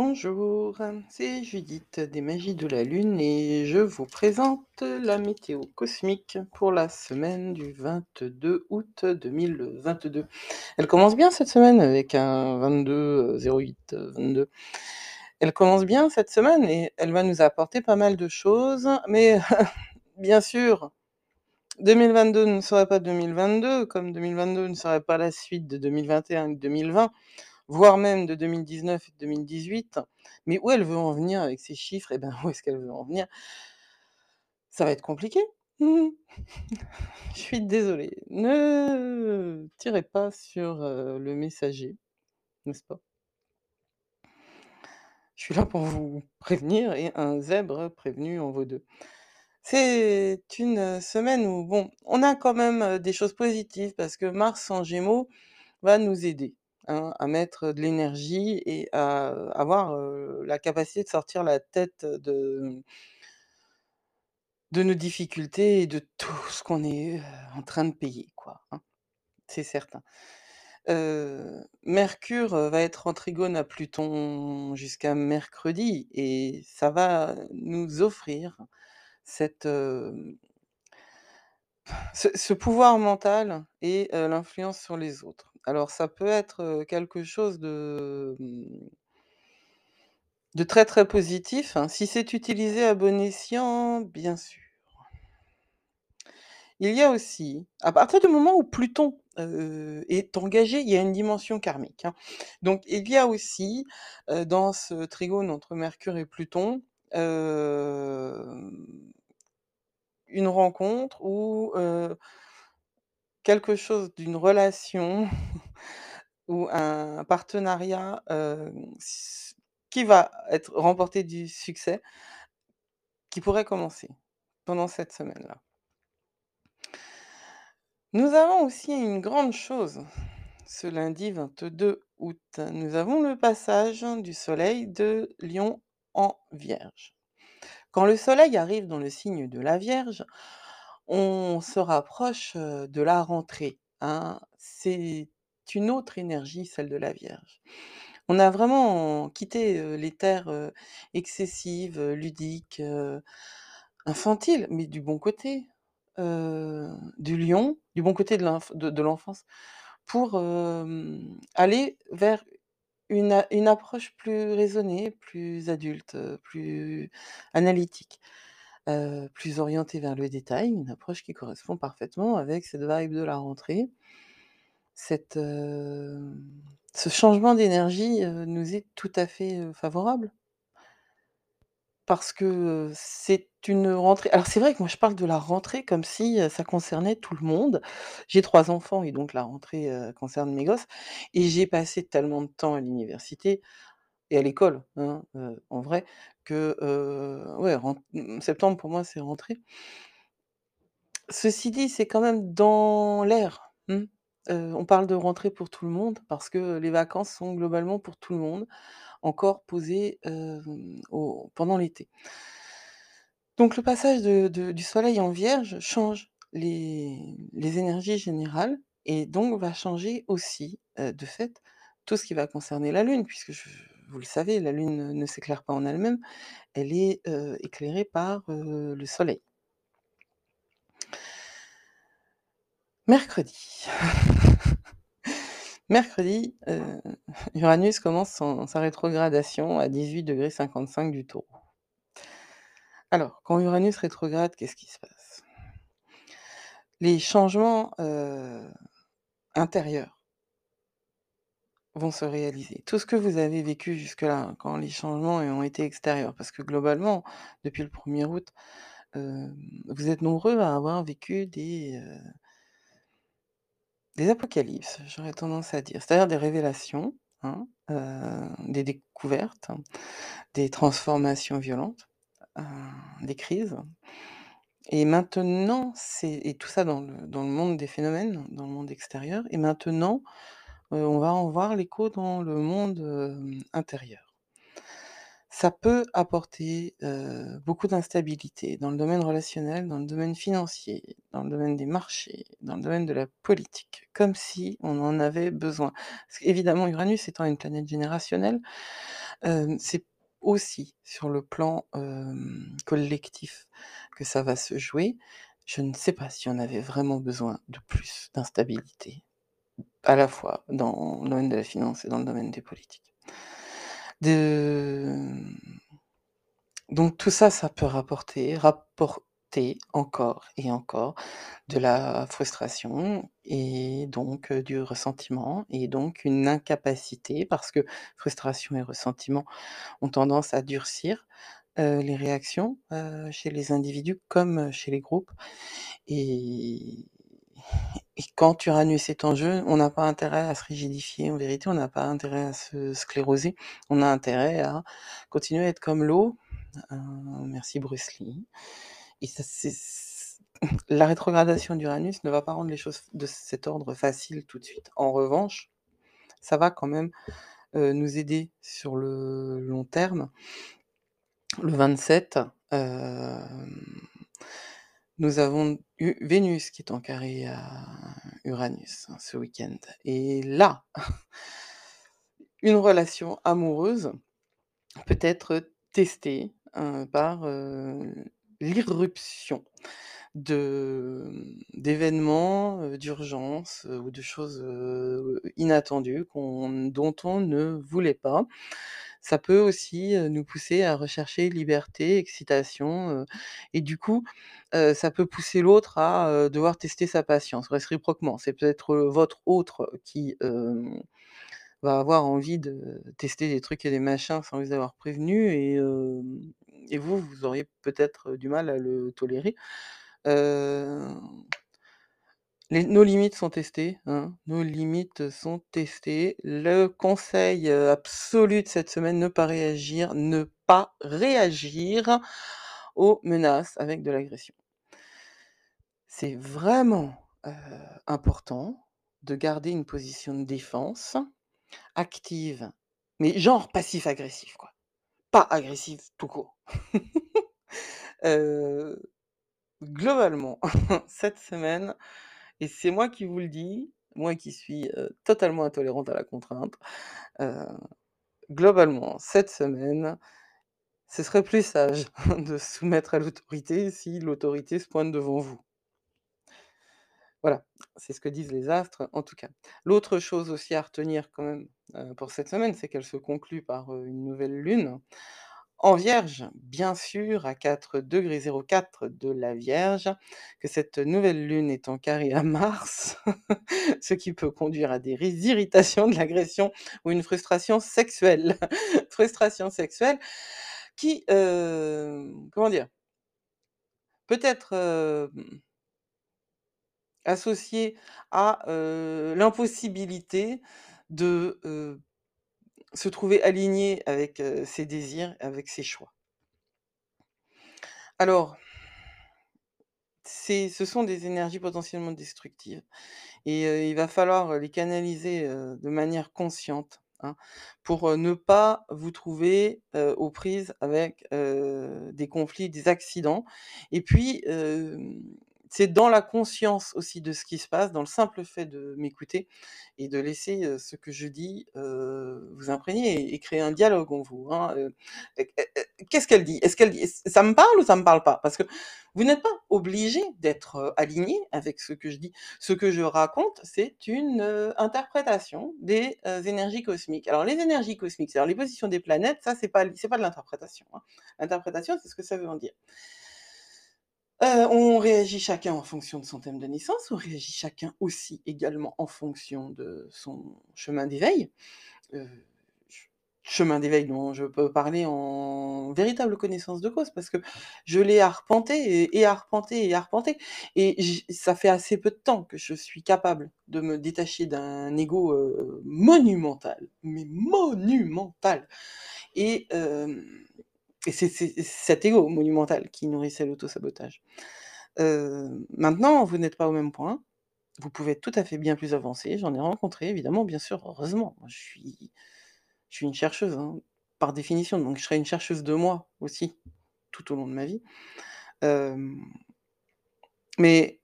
Bonjour, c'est Judith des Magies de la Lune et je vous présente la météo cosmique pour la semaine du 22 août 2022. Elle commence bien cette semaine avec un 22 08 22. Elle commence bien cette semaine et elle va nous apporter pas mal de choses, mais bien sûr, 2022 ne serait pas 2022, comme 2022 ne serait pas la suite de 2021 et de 2020 voire même de 2019 et de 2018. Mais où elle veut en venir avec ces chiffres? Et ben, où est-ce qu'elle veut en venir? Ça va être compliqué. Je suis désolée. Ne tirez pas sur, heu, le messager, n'est-ce pas? Je suis là pour vous prévenir et un zèbre prévenu en vaut 2. C'est une semaine où bon, on a quand même, des choses positives parce que Mars en Gémeaux va nous aider, hein, à mettre de l'énergie et à avoir, la capacité de sortir la tête de de nos difficultés et de tout ce qu'on est, en train de payer quoi, hein. C'est certain. Mercure, va être en trigone à Pluton jusqu'à mercredi et ça va nous offrir cette, ce pouvoir mental et l'influence sur les autres. Alors ça peut être, quelque chose de, mmh de très, très positif, hein, si c'est utilisé à bon escient, bien sûr. Il y a aussi, à partir du moment où Pluton, est engagé, il y a une dimension karmique, hein. Donc il y a aussi, dans ce trigone entre Mercure et Pluton, une rencontre heu quelque chose d'une relation ou un partenariat, s qui va être remporter du succès qui pourrait commencer pendant cette semaine-là. Nous avons aussi une grande chose, ce lundi 22 août. Nous avons le passage du soleil de Lion en Vierge. Quand le soleil arrive dans le signe de la Vierge, on se rapproche, de la rentrée, hein. C'est une autre énergie, celle de la Vierge. On a vraiment quitté, les terres, excessives, ludiques, infantiles, mais du bon côté, du Lion, du bon côté de l'enf de de l'enfance pour, aller vers une approche plus raisonnée, plus adulte, plus analytique, heu, plus orientée vers le détail, une approche qui correspond parfaitement avec cette vibe de la rentrée. Cette, hem, ce changement d'énergie, heu, nous est tout à fait, favorable. Parce que, c'est une rentrée alors c'est vrai que moi je parle de la rentrée comme si, ça concernait tout le monde. J'ai 3 enfants et donc la rentrée, concerne mes gosses et j'ai passé tellement de temps à l'université et à l'école, hein, en vrai que, ouais, mmh, septembre pour moi c'est rentrée. Ceci dit, c'est quand même dans l'air, mmh, on parle de rentrée pour tout le monde parce que les vacances sont globalement pour tout le monde, encore posées, au pendant l'été. Donc le passage de du soleil en Vierge change les énergies générales et donc va changer aussi, de fait, tout ce qui va concerner la Lune puisque je vous le savez, la Lune ne s'éclaire pas en elle-même, elle est, éclairée par, le soleil. Mercredi. Mercredi, Uranus commence sa rétrogradation à 18° 55' du Taureau. Alors, quand Uranus rétrograde, qu'est-ce qui se passe? Les changements, intérieurs vont se réaliser. Tout ce que vous avez vécu jusque-là, hein, quand les changements, ont été extérieurs, parce que globalement, depuis le 1er août, hem, vous êtes nombreux à avoir vécu des, heu des apocalypses, j'aurais tendance à dire. C'est-à-dire des révélations, hein, heu, des découvertes, des transformations violentes, des crises et maintenant, c'est et tout ça dans le dans le monde des phénomènes, dans le monde extérieur et maintenant, heu, on va en voir l'écho dans le monde, intérieur. Ça peut apporter, beaucoup d'instabilité dans le domaine relationnel, dans le domaine financier, dans le domaine des marchés, dans le domaine de la politique, comme si on en avait besoin. Parce qu'évidemment Uranus étant une planète générationnelle, c'est aussi sur le plan, collectif que ça va se jouer. Je ne sais pas si on avait vraiment besoin de plus d'instabilité, à la fois dans le domaine de la finance et dans le domaine des politiques. De donc tout ça, ça peut rapporter rapporter encore et encore de la frustration et donc heu, du ressentiment et donc une incapacité parce que frustration et ressentiment ont tendance à durcir, heu, les réactions, heu, chez les individus comme chez les groupes et et quand Uranus est en jeu, on n'a pas intérêt à se rigidifier. En vérité, on n'a pas intérêt à se scléroser. On a intérêt à continuer à être comme l'eau, heu, merci Bruce Lee la rétrogradation d'Uranus ne va pas rendre les choses de cet ordre faciles tout de suite. En revanche, ça va quand même, heu, nous aider sur le long terme. Le 27, hem, nous avons eu Vénus qui est en carré à Uranus, hein, ce week-end. Et là, une relation amoureuse peut être testée, heu, par, heu, l'irruption d'événements, heu, d'urgence, heu, ou de choses, heu, inattendues qu'on dont on ne voulait pas. Ça peut aussi, heu, nous pousser à rechercher liberté, excitation, et du coup, ça peut pousser l'autre à, devoir tester sa patience réciproquement. C'est peut-être, votre autre qui, va avoir envie de tester des trucs et des machins sans vous avoir prévenu et et vous, vous auriez peut-être du mal à le tolérer. Nos limites sont testées, hein, nos limites sont testées. Le conseil, absolu de cette semaine, ne pas réagir ne pas réagir aux menaces avec de l'agression. C'est vraiment, important de garder une position de défense, active, mais genre passif-agressif, quoi. Pas agressif tout court. globalement, cette semaine et c'est moi qui vous le dis, moi qui suis, totalement intolérante à la contrainte, globalement, cette semaine, ce serait plus sage de soumettre à l'autorité si l'autorité se pointe devant vous. Voilà, c'est ce que disent les astres, en tout cas. L'autre chose aussi à retenir quand même, pour cette semaine, c'est qu'elle se conclut par, une nouvelle lune en Vierge, bien sûr, à 4° de la Vierge, que cette nouvelle lune est en carré à Mars, ce qui peut conduire à des ri irritations, de l'agression ou une frustration sexuelle. Frustration sexuelle qui, hem, comment dire? Peut être, hem associée à, heu, l'impossibilité de, se trouver aligné avec, ses désirs, avec ses choix. Alors ce sont des énergies potentiellement destructives et il va falloir les canaliser, de manière consciente, hein, pour, ne pas vous trouver, aux prises avec, des conflits, des accidents et puis, c'est dans la conscience aussi de ce qui se passe, dans le simple fait de m'écouter et de laisser, ce que je dis, vous imprégner et créer un dialogue en vous, hein, qu'est-ce qu'elle dit? Est-ce qu'elle dit ça me parle ou ça me parle pas? Parce que vous n'êtes pas obligé d'être, aligné avec ce que je dis. Ce que je raconte, c'est une, interprétation des, énergies cosmiques. Alors les énergies cosmiques, c'est-à-dire les positions des planètes, ça c'est pas c'est pas de l'interprétation, hein. L'interprétation, c'est ce que ça veut en dire. Heu, on réagit chacun en fonction de son thème de naissance, on réagit chacun aussi également en fonction de son chemin d'éveil, heu, ch chemin d'éveil dont je peux parler en véritable connaissance de cause parce que je l'ai arpenté et arpenté et arpenté. Et ça fait assez peu de temps que je suis capable de me détacher d'un ego, heu, monumental, mais monumental. Et et c'est cet ego monumental qui nourrissait l'auto-sabotage. Heu, maintenant, vous n'êtes pas au même point, vous pouvez être tout à fait bien plus avancé, j'en ai rencontré évidemment, bien sûr, heureusement. Je suis une chercheuse, hein, par définition, donc je serai une chercheuse de moi aussi, tout au long de ma vie. Hem mais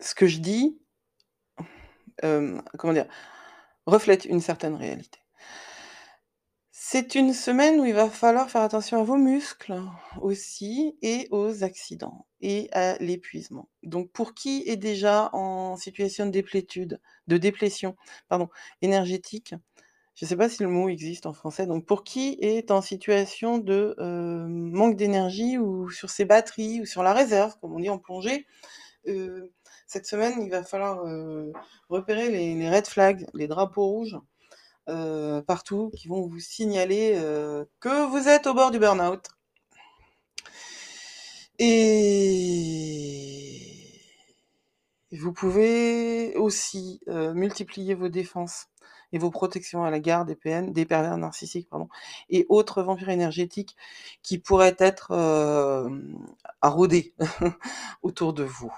ce que je dis, hem, comment dire? Reflète une certaine réalité. C'est une semaine où il va falloir faire attention à vos muscles aussi et aux accidents et à l'épuisement. Donc pour qui est déjà en situation de déplétude de déplétion, pardon, énergétique, je sais pas si le mot existe en français, donc pour qui est en situation de, heu, manque d'énergie ou sur ses batteries ou sur la réserve, comme on dit en plongée, heu, cette semaine, il va falloir, heu, repérer les red flags, les drapeaux rouges, heu, partout qui vont vous signaler, heu, que vous êtes au bord du burn-out. Et vous pouvez aussi, heu, multiplier vos défenses et vos protections à l'égard des PN des pervers narcissiques, et autres vampires énergétiques qui pourraient être, rôder autour de vous.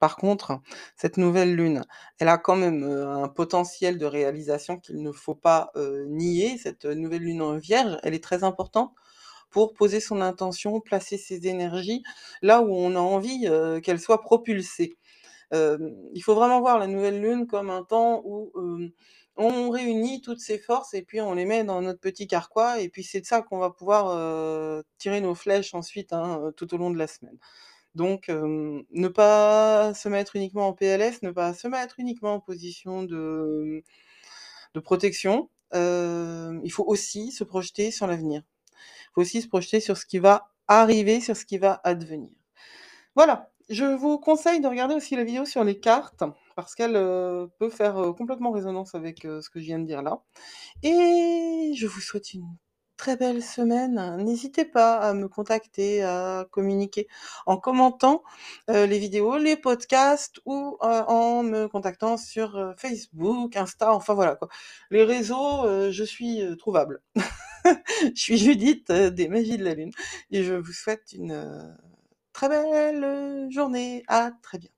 Par contre, cette nouvelle lune, elle a quand même, heu, un potentiel de réalisation qu'il ne faut pas, heu, nier. Cette nouvelle lune Vierge, elle est très importante pour poser son intention, placer ses énergies là où on a envie, heu, qu'elles soient propulsées. Hem, il faut vraiment voir la nouvelle lune comme un temps où, on réunit toutes ses forces et puis on les met dans notre petit carquois et puis c'est de ça qu'on va pouvoir, tirer nos flèches ensuite, hein, tout au long de la semaine. Donc ne pas se mettre uniquement en PLS, ne pas se mettre uniquement en position de de protection. Il faut aussi se projeter sur l'avenir. Il faut aussi se projeter sur ce qui va arriver, sur ce qui va advenir. Voilà, je vous conseille de regarder aussi la vidéo sur les cartes parce qu'elle, peut faire, complètement résonance avec, ce que je viens de dire là et je vous souhaite une très belle semaine. N'hésitez pas à me contacter, à communiquer en commentant, heu, les vidéos, les podcasts ou, heu, en me contactant sur, heu, Facebook, Insta, enfin voilà quoi. Les réseaux, je suis, trouvable. Je suis Judith, des Magies de la Lune et je vous souhaite une, très belle journée. À très bientôt.